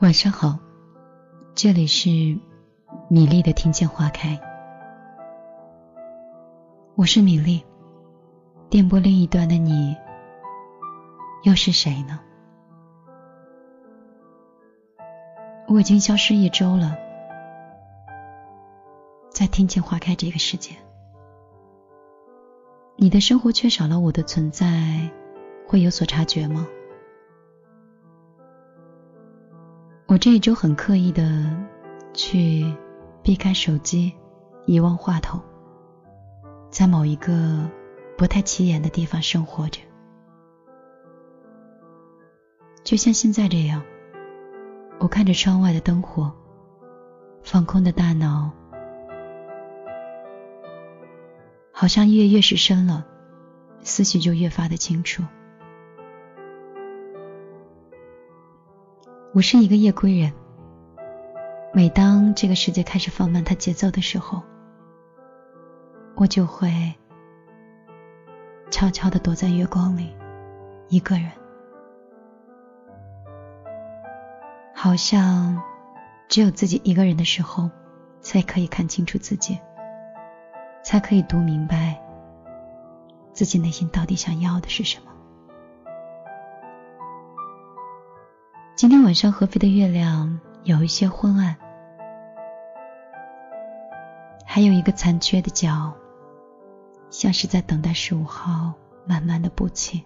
晚上好，这里是米粒的听见花开，我是米粒。电波另一端的你，又是谁呢？我已经消失一周了，在听见花开这个世界，你的生活缺少了我的存在，会有所察觉吗？我这一周很刻意的去避开手机，遗忘话筒，在某一个不太起眼的地方生活着，就像现在这样，我看着窗外的灯火，放空的大脑，好像夜越是深了，思绪就越发的清楚。我是一个夜归人。每当这个世界开始放慢它节奏的时候，我就会悄悄地躲在月光里，一个人，好像只有自己一个人的时候，才可以看清楚自己，才可以读明白自己内心到底想要的是什么。今天晚上合肥的月亮有一些昏暗，还有一个残缺的角，像是在等待十五号慢慢的补气。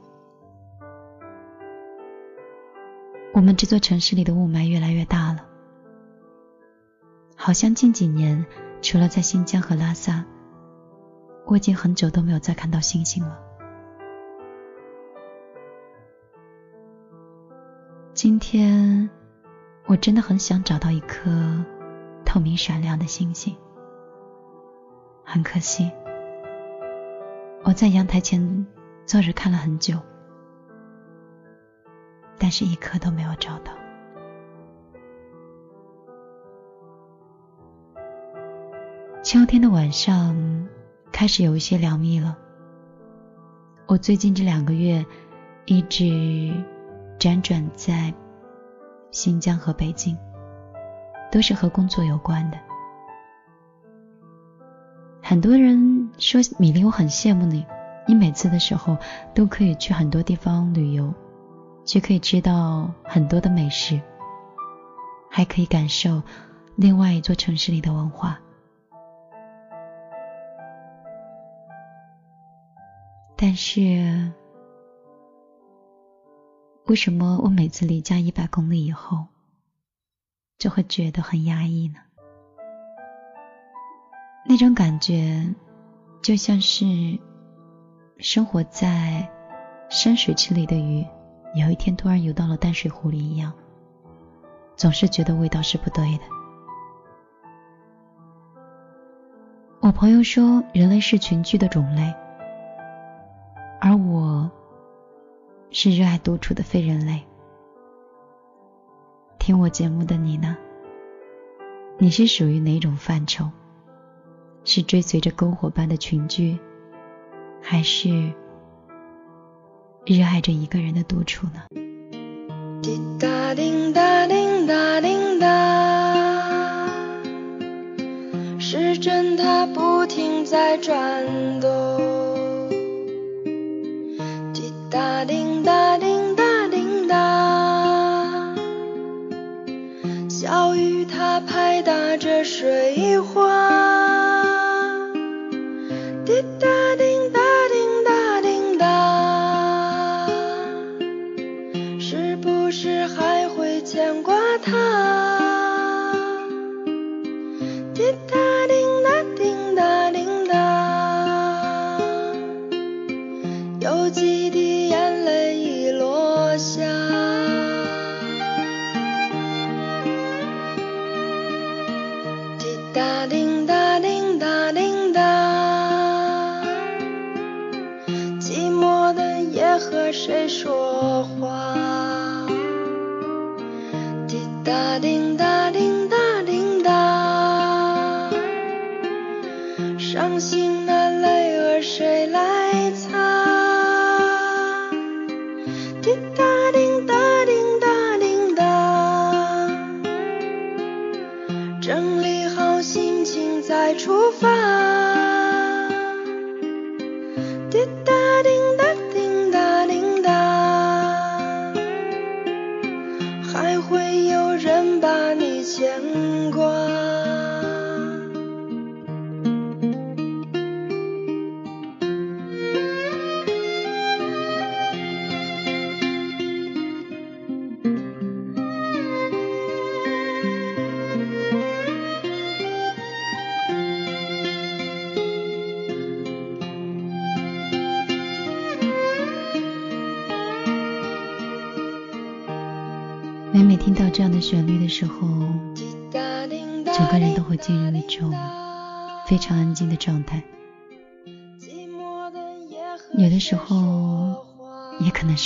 我们这座城市里的雾霾越来越大了，好像近几年除了在新疆和拉萨，我已经很久都没有再看到星星了。今天我真的很想找到一颗透明闪亮的星星，很可惜，我在阳台前坐着看了很久，但是一颗都没有找到。秋天的晚上开始有一些凉意了，我最近这两个月一直。辗转在新疆和北京，都是和工作有关的。很多人说米粒，我很羡慕你，你每次的时候都可以去很多地方旅游，却可以知道很多的美食，还可以感受另外一座城市里的文化。但是。为什么我每次离家一百公里以后，就会觉得很压抑呢？那种感觉，就像是生活在深水池里的鱼，有一天突然游到了淡水湖里一样，总是觉得味道是不对的。我朋友说，人类是群居的种类，而我。是热爱独处的非人类。听我节目的你呢？你是属于哪种范畴？是追随着篝火般的群居，还是热爱着一个人的独处呢？滴答滴答滴答滴答，时针它不停在转动。拍打着水花。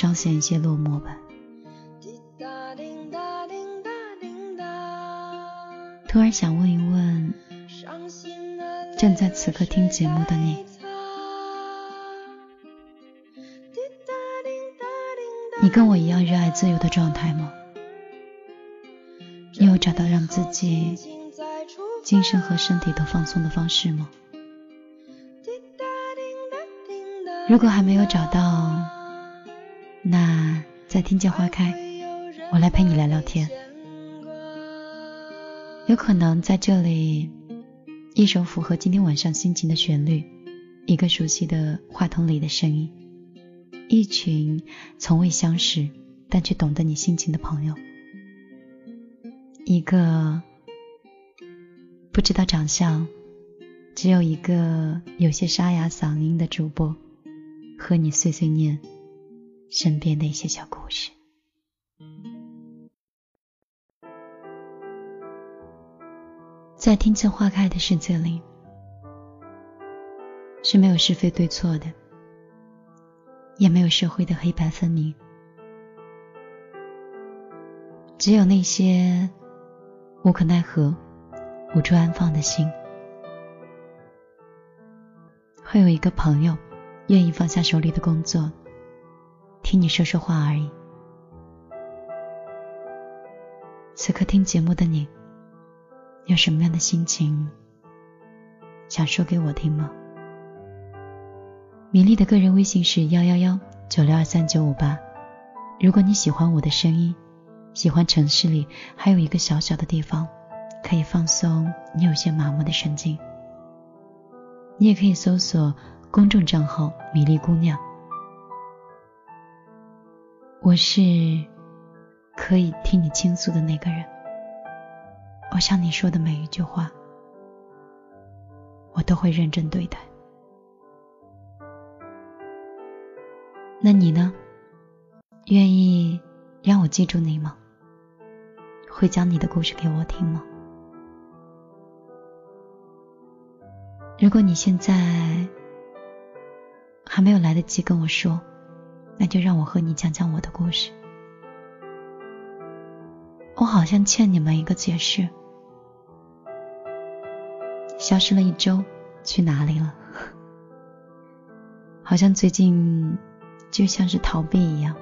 稍显一些落寞吧。突然想问一问，正在此刻听节目的你，你跟我一样热爱自由的状态吗？你有找到让自己精神和身体都放松的方式吗？如果还没有找到，那在听见花开，我来陪你聊聊天。有可能在这里，一首符合今天晚上心情的旋律，一个熟悉的话筒里的声音，一群从未相识但却懂得你心情的朋友。一个不知道长相，只有一个有些沙哑嗓音的主播，和你碎碎念身边的一些小故事。在听见花开的世界里，是没有是非对错的，也没有社会的黑白分明，只有那些。无可奈何、无处安放的心，会有一个朋友愿意放下手里的工作，听你说说话而已。此刻听节目的你，有什么样的心情想说给我听吗？米粒的个人微信是幺幺幺九六二三九五八。如果你喜欢我的声音。喜欢城市里还有一个小小的地方，可以放松你有些麻木的神经。你也可以搜索公众账号“米粒姑娘”，我是可以听你倾诉的那个人。我向你说的每一句话，我都会认真对待。那你呢？愿意让我记住你吗？会讲你的故事给我听吗？如果你现在还没有来得及跟我说，那就让我和你讲讲我的故事。我好像欠你们一个解释。消失了一周，去哪里了？好像最近就像是逃避一样，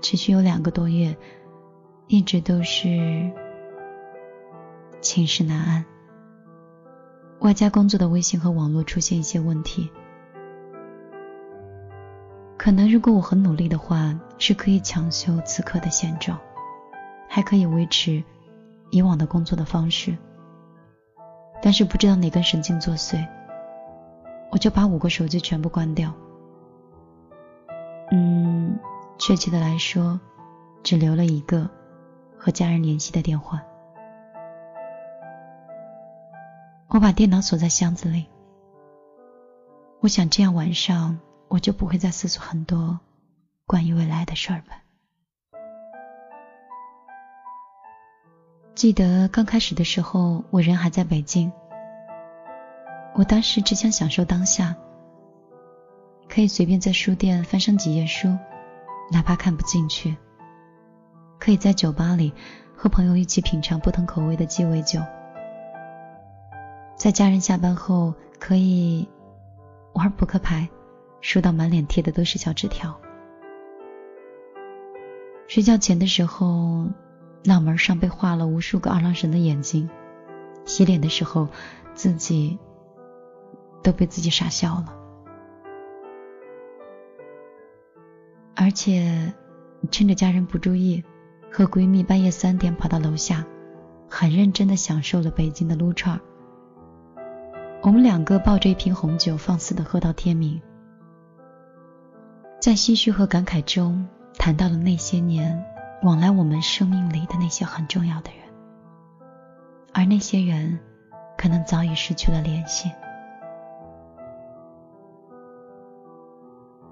持续有两个多月。一直都是寝食难安，外加工作的微信和网络出现一些问题。可能如果我很努力的话，是可以抢修此刻的现状，还可以维持以往的工作的方式。但是不知道哪根神经作祟，我就把五个手机全部关掉。嗯，确切的来说，只留了一个。和家人联系的电话，我把电脑锁在箱子里。我想这样晚上我就不会再思索很多关于未来的事儿吧。记得刚开始的时候，我人还在北京，我当时只想享受当下，可以随便在书店翻上几页书，哪怕看不进去。可以在酒吧里和朋友一起品尝不同口味的鸡尾酒，在家人下班后可以玩扑克牌，输到满脸贴的都是小纸条。睡觉前的时候，脑门上被画了无数个二郎神的眼睛，洗脸的时候自己都被自己傻笑了，而且趁着家人不注意。和闺蜜半夜三点跑到楼下，很认真的享受了北京的撸串。我们两个抱着一瓶红酒，放肆的喝到天明，在唏嘘和感慨中，谈到了那些年往来我们生命里的那些很重要的人，而那些人，可能早已失去了联系。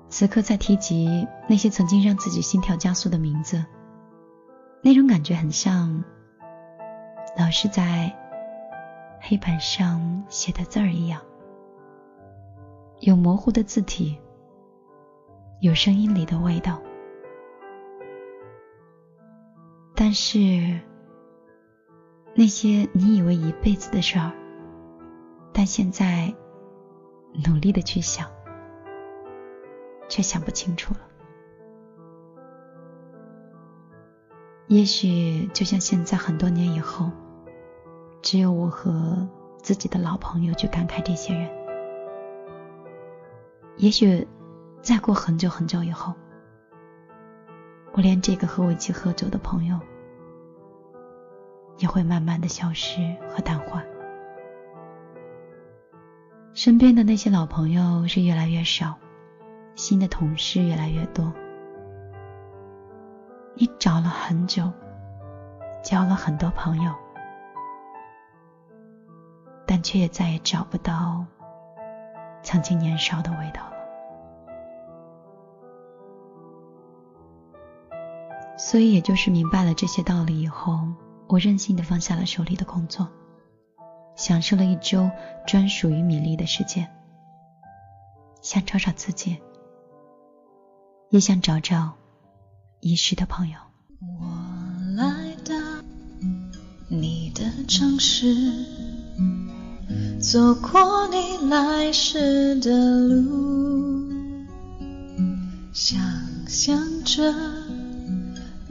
此刻在提及那些曾经让自己心跳加速的名字。那种感觉很像老师在黑板上写的字儿一样，有模糊的字体，有声音里的味道，但是那些你以为一辈子的事儿，但现在努力的去想。却想不清楚了。也许就像现在，很多年以后，只有我和自己的老朋友去感慨这些人。也许再过很久很久以后，我连这个和我一起喝酒的朋友也会慢慢的消失和淡化。身边的那些老朋友是越来越少。新的同事越来越多，你找了很久，交了很多朋友，但却也再也找不到曾经年少的味道所以，也就是明白了这些道理以后，我任性的放下了手里的工作，享受了一周专属于米粒的时间，想找找自己。也想找找遗失的朋友。我来到你的城市，走过你来时的路，想象着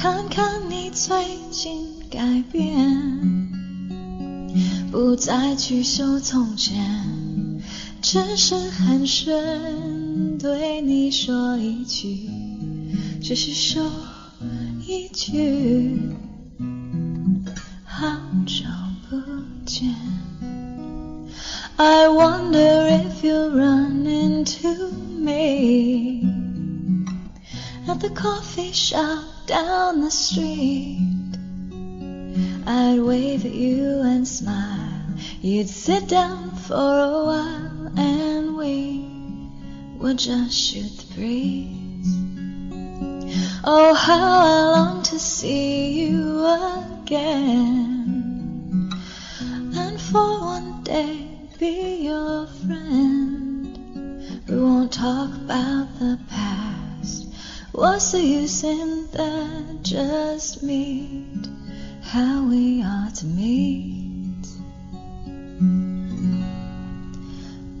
看看你最近改变，不再去修从前，只是寒暄，对你说一句。只是说一句好久不见。I wonder if you'll run into me at the coffee shop down the street. I'd wave at you and smile. You'd sit down for a while and we would just shoot the breeze. Oh, how I long to see you again, and for one day be your friend. We won't talk about the past. What's the use in that? Just meet how we are to meet.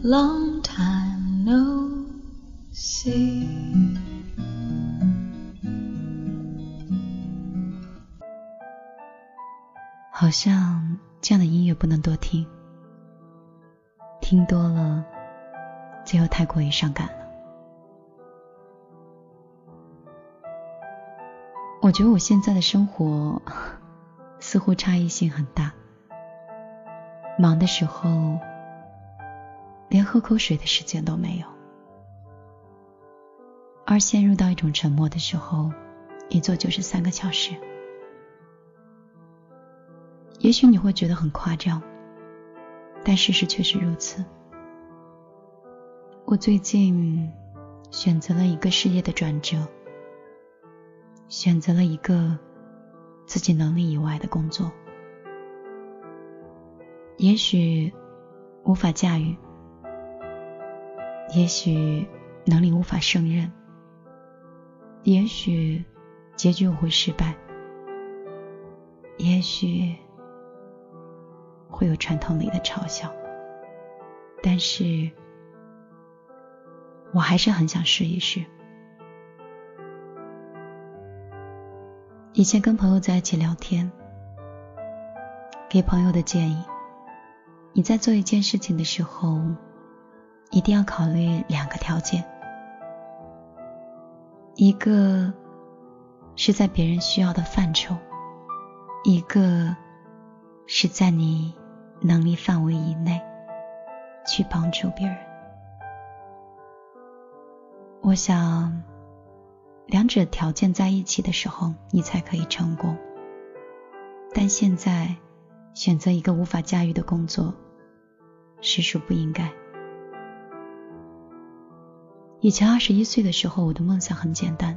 Long time no see. 好像这样的音乐不能多听，听多了就又太过于伤感我觉得我现在的生活 似乎差异性很大，忙的时候连喝口水的时间都没有，而陷入到一种沉默的时候，一坐就是三个小时。也许你会觉得很夸张，但事实却是如此。我最近选择了一个事业的转折，选择了一个自己能力以外的工作。也许无法驾驭，也许能力无法胜任，也许结局我会失败。也许会有传统里的嘲笑，但是我还是很想试一试。以前跟朋友在一起聊天，给朋友的建议：你在做一件事情的时候，一定要考虑两个条件，一个是在别人需要的范畴，一个是在你能力范围以内去帮助别人。我想。两者条件在一起的时候，你才可以成功。但现在选择一个无法驾驭的工作，实属不应该。以前二十一岁的时候，我的梦想很简单，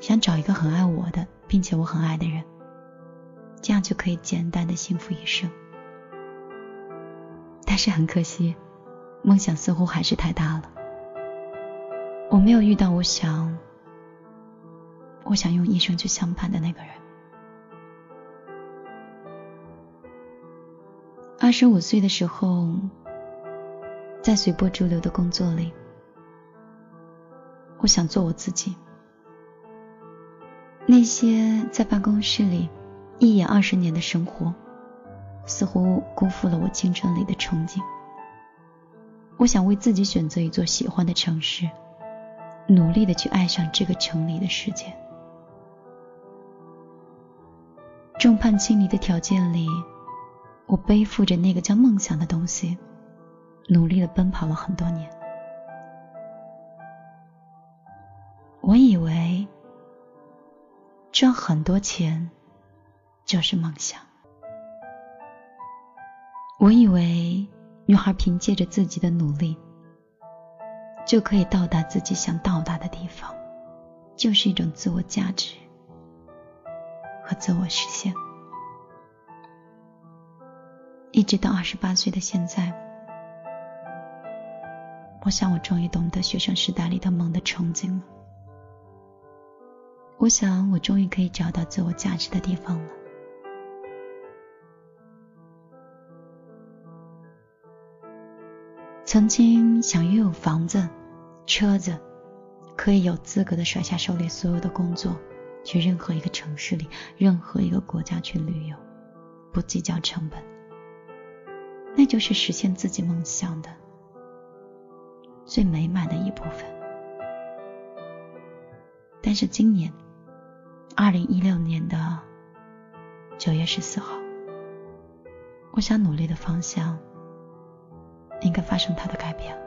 想找一个很爱我的，并且我很爱的人，这样就可以简单的幸福一生。但是很可惜，梦想似乎还是太大了，我没有遇到我想。我想用一生去相伴的那个人。二十五岁的时候，在随波逐流的工作里，我想做我自己。那些在办公室里一眼二十年的生活，似乎辜负了我青春里的憧憬。我想为自己选择一座喜欢的城市，努力的去爱上这个城里的世界。众叛亲离的条件里，我背负着那个叫梦想的东西，努力的奔跑了很多年。我以为赚很多钱就是梦想，我以为女孩凭借着自己的努力就可以到达自己想到达的地方，就是一种自我价值。自我实现，一直到二十八岁的现在，我想我终于懂得学生时代里的梦的憧憬了。我想我终于可以找到自我价值的地方了。曾经想拥有房子、车子，可以有资格的甩下手里所有的工作。去任何一个城市里，任何一个国家去旅游，不计较成本，那就是实现自己梦想的最美满的一部分。但是今年，二零一六年的九月十四号，我想努力的方向应该发生它的改变了。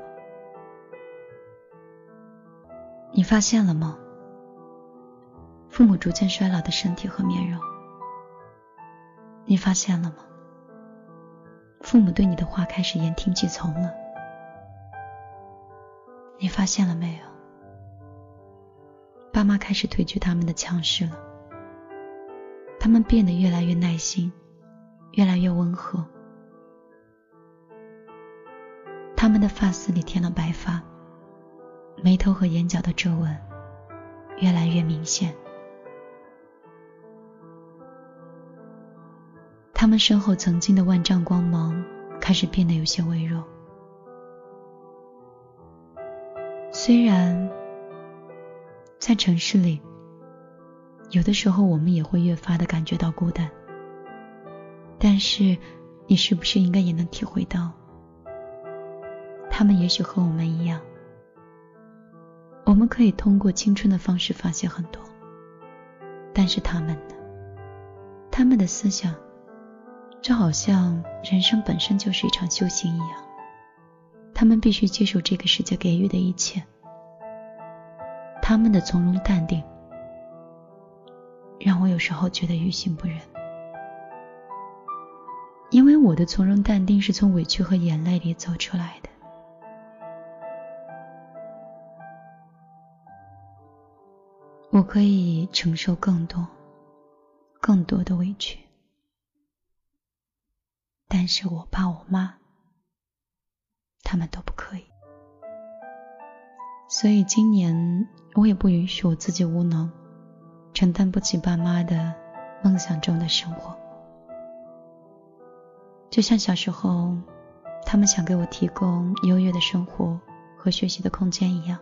你发现了吗？父母逐渐衰老的身体和面容，你发现了吗？父母对你的话开始言听计从了，你发现了没有？爸妈开始褪去他们的强势了，他们变得越来越耐心，越来越温和，他们的发丝里添了白发，眉头和眼角的皱纹越来越明显。他们身后曾经的万丈光芒开始变得有些微弱。虽然在城市里，有的时候我们也会越发的感觉到孤单，但是你是不是应该也能体会到，他们也许和我们一样，我们可以通过青春的方式发现很多，但是他们呢？他们的思想。就好像人生本身就是一场修行一样，他们必须接受这个世界给予的一切。他们的从容淡定，让我有时候觉得于心不忍。因为我的从容淡定是从委屈和眼泪里走出来的。我可以承受更多、更多的委屈。但是我爸我妈，他们都不可以，所以今年我也不允许我自己无能，承担不起爸妈的梦想中的生活。就像小时候，他们想给我提供优越的生活和学习的空间一样，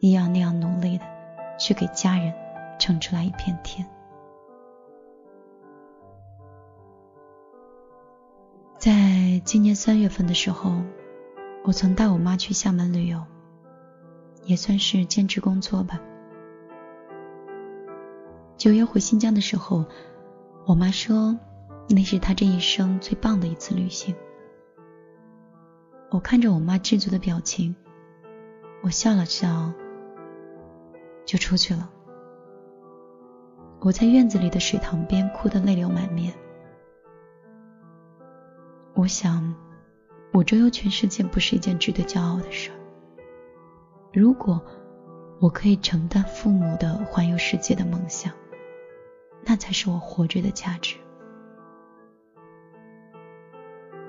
一样那样努力的去给家人撑出来一片天。在今年三月份的时候，我曾带我妈去厦门旅游，也算是兼职工作吧。九月回新疆的时候，我妈说那是她这一生最棒的一次旅行。我看着我妈知足的表情，我笑了笑，就出去了。我在院子里的水塘边哭得泪流满面。我想，我周游全世界不是一件值得骄傲的事。如果我可以承担父母的环游世界的梦想，那才是我活着的价值。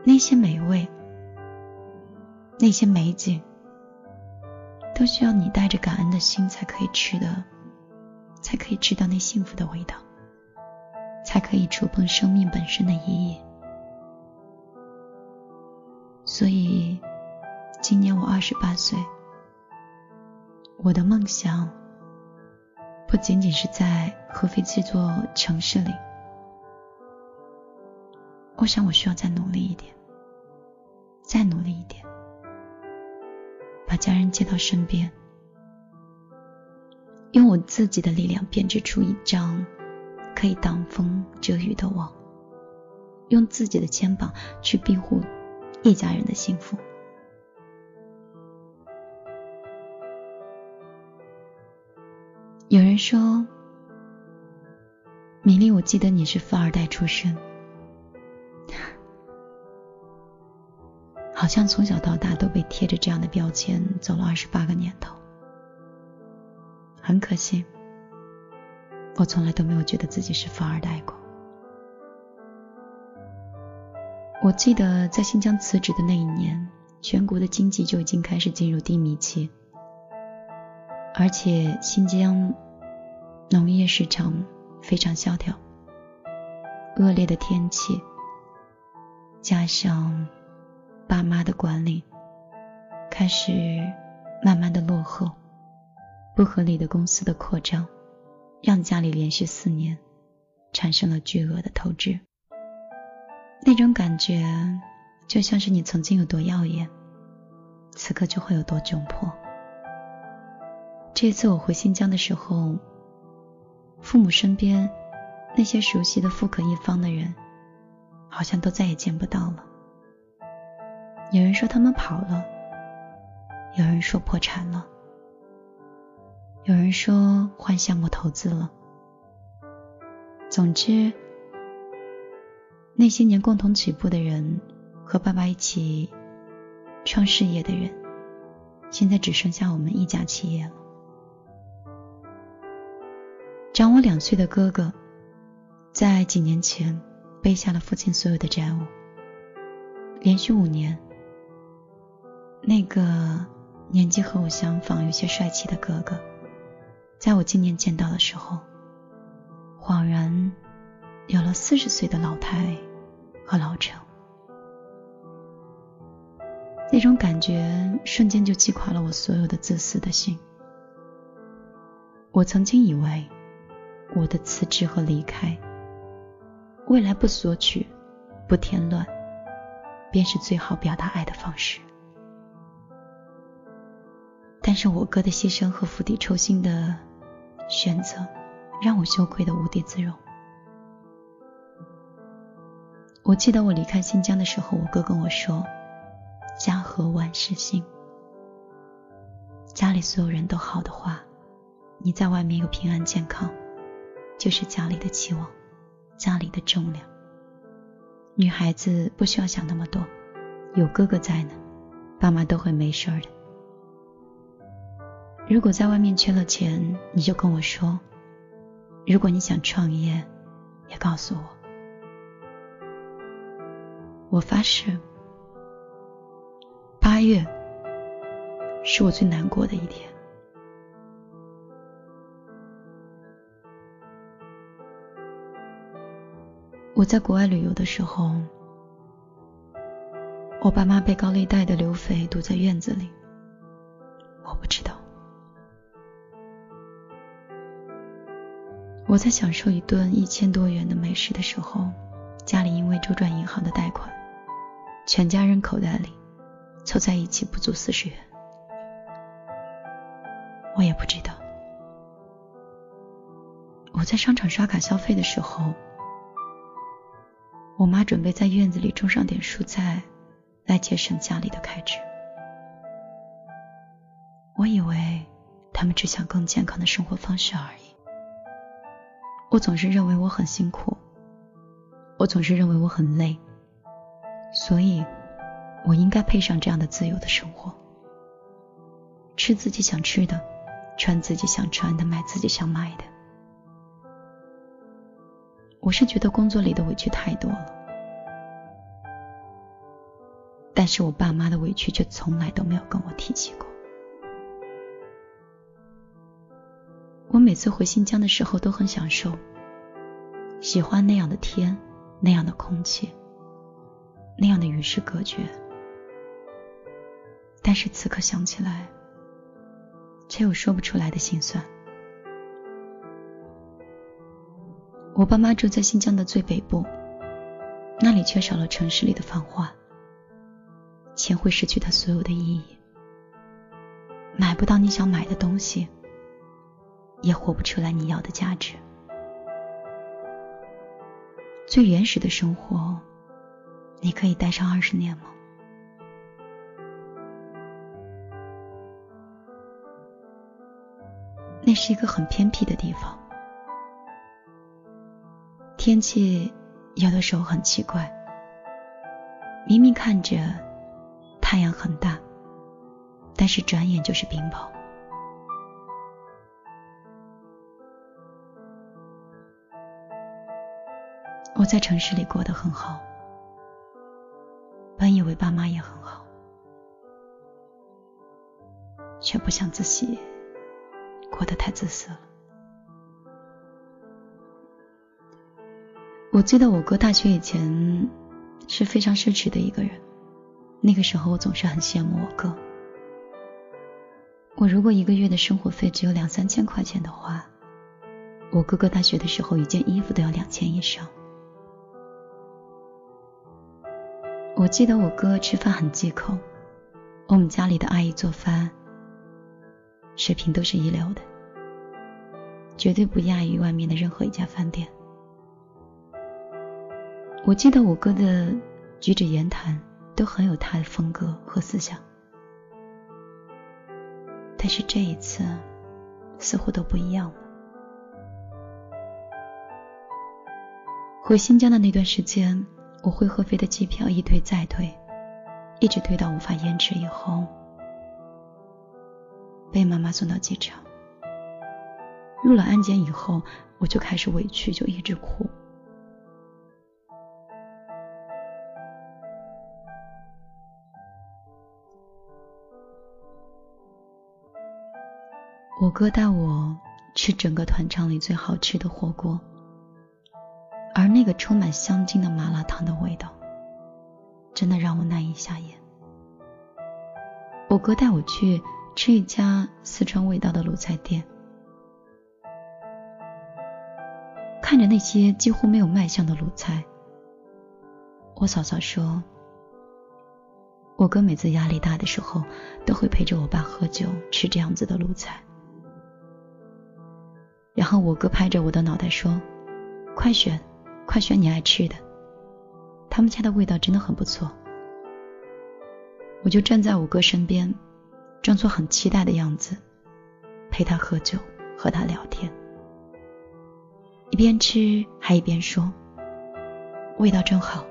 那些美味，那些美景，都需要你带着感恩的心才可以吃的，才可以吃到那幸福的味道，才可以触碰生命本身的意义。所以，今年我二十八岁。我的梦想不仅仅是在合肥这座城市里。我想我需要再努力一点，再努力一点，把家人接到身边，用我自己的力量编织出一张可以挡风遮雨的网，用自己的肩膀去庇护。一家人的幸福。有人说：“米粒，我记得你是富二代出身，好像从小到大都被贴着这样的标签走了二十八个年头。很可惜，我从来都没有觉得自己是富二代过。”我记得在新疆辞职的那一年，全国的经济就已经开始进入低迷期，而且新疆农业市场非常萧条，恶劣的天气加上爸妈的管理，开始慢慢的落后，不合理的公司的扩张，让家里连续四年产生了巨额的透支。那种感觉，就像是你曾经有多耀眼，此刻就会有多窘迫。这次我回新疆的时候，父母身边那些熟悉的富可一方的人，好像都再也见不到了。有人说他们跑了，有人说破产了，有人说换项目投资了。总之。那些年共同起步的人，和爸爸一起创事业的人，现在只剩下我们一家企业了。长我两岁的哥哥，在几年前背下了父亲所有的债务，连续五年，那个年纪和我相仿、有些帅气的哥哥，在我今年见到的时候，恍然有了四十岁的老态。和老成，那种感觉瞬间就击垮了我所有的自私的心。我曾经以为，我的辞职和离开，未来不索取、不添乱，便是最好表达爱的方式。但是我哥的牺牲和釜底抽薪的选择，让我羞愧的无地自容。我记得我离开新疆的时候，我哥跟我说：“家和万事兴。”家里所有人都好的话，你在外面又平安健康，就是家里的期望，家里的重量。女孩子不需要想那么多，有哥哥在呢，爸妈都会没事的。如果在外面缺了钱，你就跟我说；如果你想创业，也告诉我。我发誓，八月是我最难过的一天。我在国外旅游的时候，我爸妈被高利贷的流匪堵在院子里，我不知道。我在享受一顿一千多元的美食的时候，家里因为周转银行的贷款，全家人口袋里凑在一起不足四十元。我也不知道。我在商场刷卡消费的时候，我妈准备在院子里种上点蔬菜，来节省家里的开支。我以为他们只想更健康的生活方式而已。我总是认为我很辛苦，我总是认为我很累，所以，我应该配上这样的自由的生活，吃自己想吃的，穿自己想穿的，买自己想买的。我是觉得工作里的委屈太多了，但是我爸妈的委屈却从来都没有跟我提起过。我每次回新疆的时候都很享受，喜欢那样的天，那样的空气，那样的与世隔绝。但是此刻想起来，却有说不出来的心酸。我爸妈住在新疆的最北部，那里缺少了城市里的繁华，钱会失去它所有的意义，买不到你想买的东西。也活不出来你要的价值。最原始的生活，你可以待上二十年吗？那是一个很偏僻的地方，天气有的时候很奇怪，明明看着太阳很大，但是转眼就是冰雹。我在城市里过得很好，本以为爸妈也很好，却不想自己过得太自私了。我记得我哥大学以前是非常奢侈的一个人，那个时候我总是很羡慕我哥。我如果一个月的生活费只有两三千块钱的话，我哥哥大学的时候一件衣服都要两千以上。我记得我哥吃饭很忌口，我们家里的阿姨做饭水平都是一流的，绝对不亚于外面的任何一家饭店。我记得我哥的举止言谈都很有他的风格和思想，但是这一次似乎都不一样了。回新疆的那段时间。我会合肥的机票一推再推，一直推到无法延迟以后，被妈妈送到机场。入了安检以后，我就开始委屈，就一直哭。我哥带我吃整个团场里最好吃的火锅。那个充满香精的麻辣烫的味道，真的让我难以下咽。我哥带我去吃一家四川味道的卤菜店，看着那些几乎没有卖相的卤菜，我嫂嫂说，我哥每次压力大的时候，都会陪着我爸喝酒吃这样子的卤菜。然后我哥拍着我的脑袋说：“快选。”快选你爱吃的，他们家的味道真的很不错。我就站在我哥身边，装作很期待的样子，陪他喝酒，和他聊天，一边吃还一边说：“味道真好。”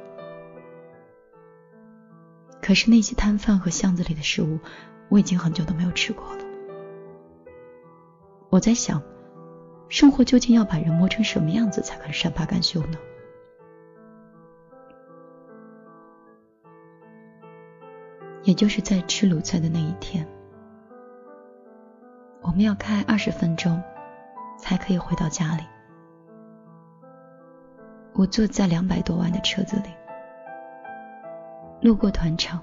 可是那些摊贩和巷子里的食物，我已经很久都没有吃过了。我在想。生活究竟要把人磨成什么样子才肯善罢甘休呢？也就是在吃卤菜的那一天，我们要开二十分钟才可以回到家里。我坐在两百多万的车子里，路过团场，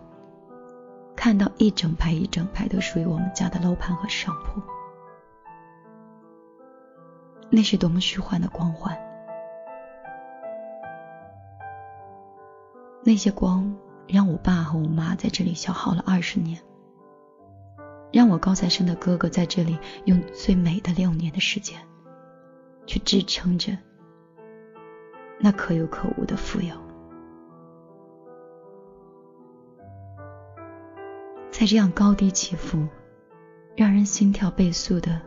看到一整排一整排都属于我们家的楼盘和商铺，那是多么虚幻的光环！那些光让我爸和我妈在这里消耗了二十年，让我高材生的哥哥在这里用最美的六年的时间，去支撑着。那可有可无的富有，在这样高低起伏、让人心跳倍速的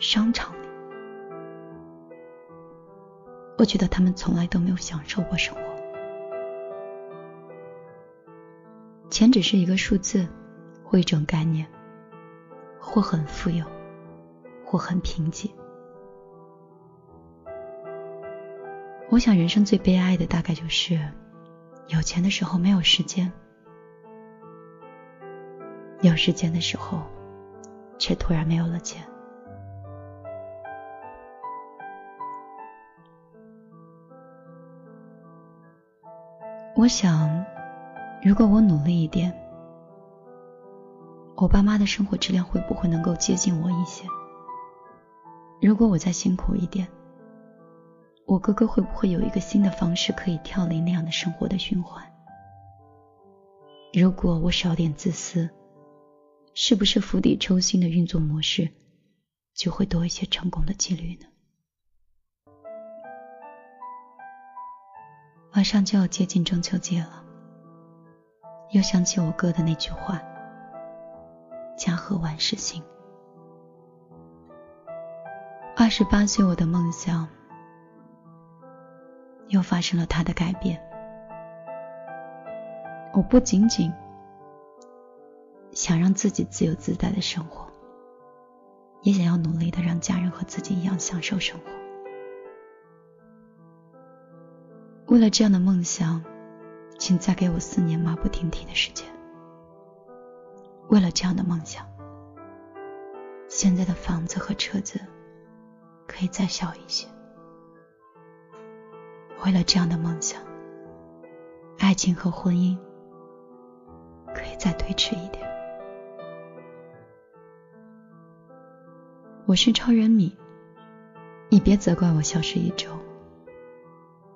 商场里，我觉得他们从来都没有享受过生活。钱只是一个数字，或一种概念，或很富有，或很贫瘠。我想，人生最悲哀的大概就是，有钱的时候没有时间，有时间的时候，却突然没有了钱。我想，如果我努力一点，我爸妈的生活质量会不会能够接近我一些？如果我再辛苦一点。我哥哥会不会有一个新的方式可以跳离那样的生活的循环？如果我少点自私，是不是釜底抽薪的运作模式就会多一些成功的几率呢？马上就要接近中秋节了，又想起我哥的那句话：“家和万事兴。”二十八岁，我的梦想。又发生了他的改变。我不仅仅想让自己自由自在的生活，也想要努力的让家人和自己一样享受生活。为了这样的梦想，请再给我四年马不停蹄的时间。为了这样的梦想，现在的房子和车子可以再小一些。为了这样的梦想，爱情和婚姻可以再推迟一点。我是超人米，你别责怪我消失一周，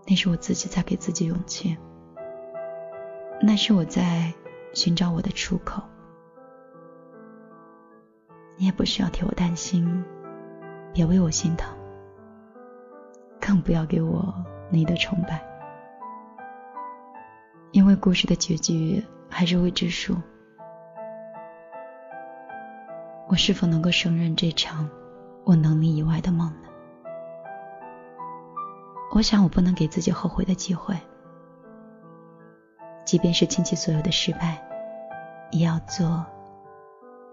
那是我自己在给自己勇气，那是我在寻找我的出口。你也不需要替我担心，别为我心疼，更不要给我。你的崇拜，因为故事的结局还是未知数。我是否能够胜任这场我能力以外的梦呢？我想，我不能给自己后悔的机会。即便是倾其所有的失败，也要做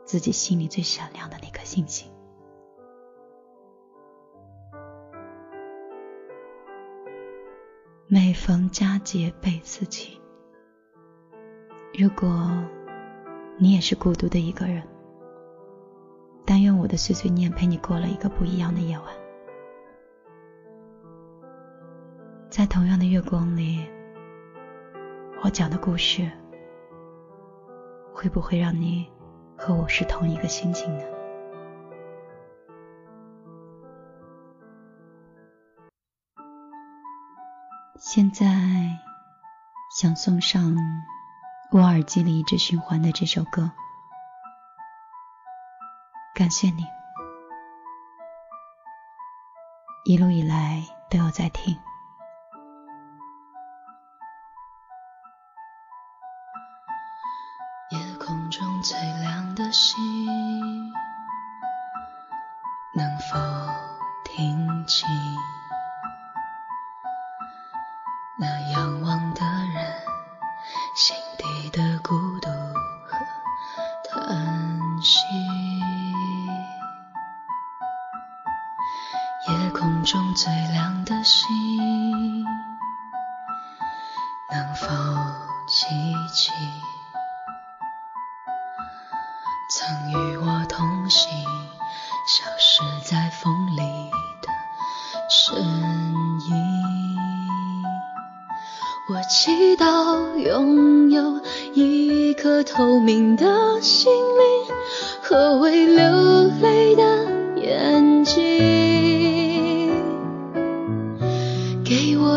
自己心里最闪亮的那颗星星。每逢佳节倍思亲。如果你也是孤独的一个人，但愿我的碎碎念陪你过了一个不一样的夜晚。在同样的月光里，我讲的故事，会不会让你和我是同一个心情呢？现在想送上我耳机里一直循环的这首歌，感谢你一路以来都有在听。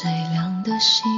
最亮的星，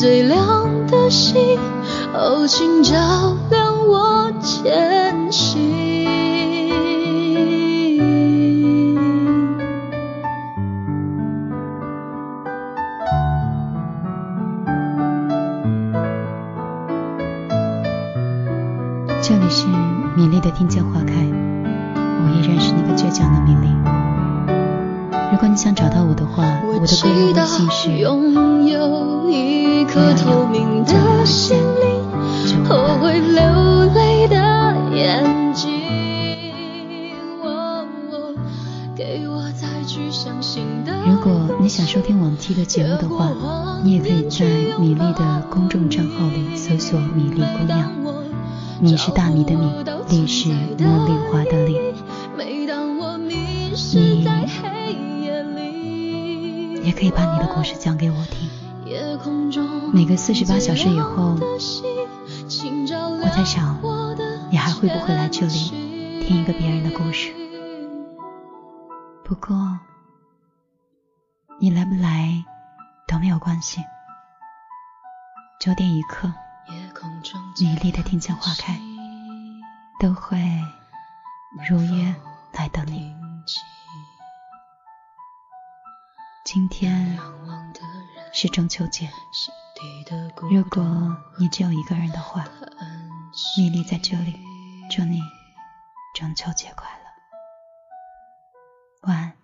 最亮的星，哦，请照期的节目的话，你也可以在米粒的公众账号里搜索“米粒姑娘”，米是大米的米，粒是茉莉花的粒。你也可以把你的故事讲给我听。每个四十八小时以后，我在想，你还会不会来这里听一个别人的故事？不过，你来不来都没有关系。九点一刻，米粒的听见花开，都会如约来等你。今天是中秋节，如果你只有一个人的话，米粒在这里祝你中秋节快乐。晚安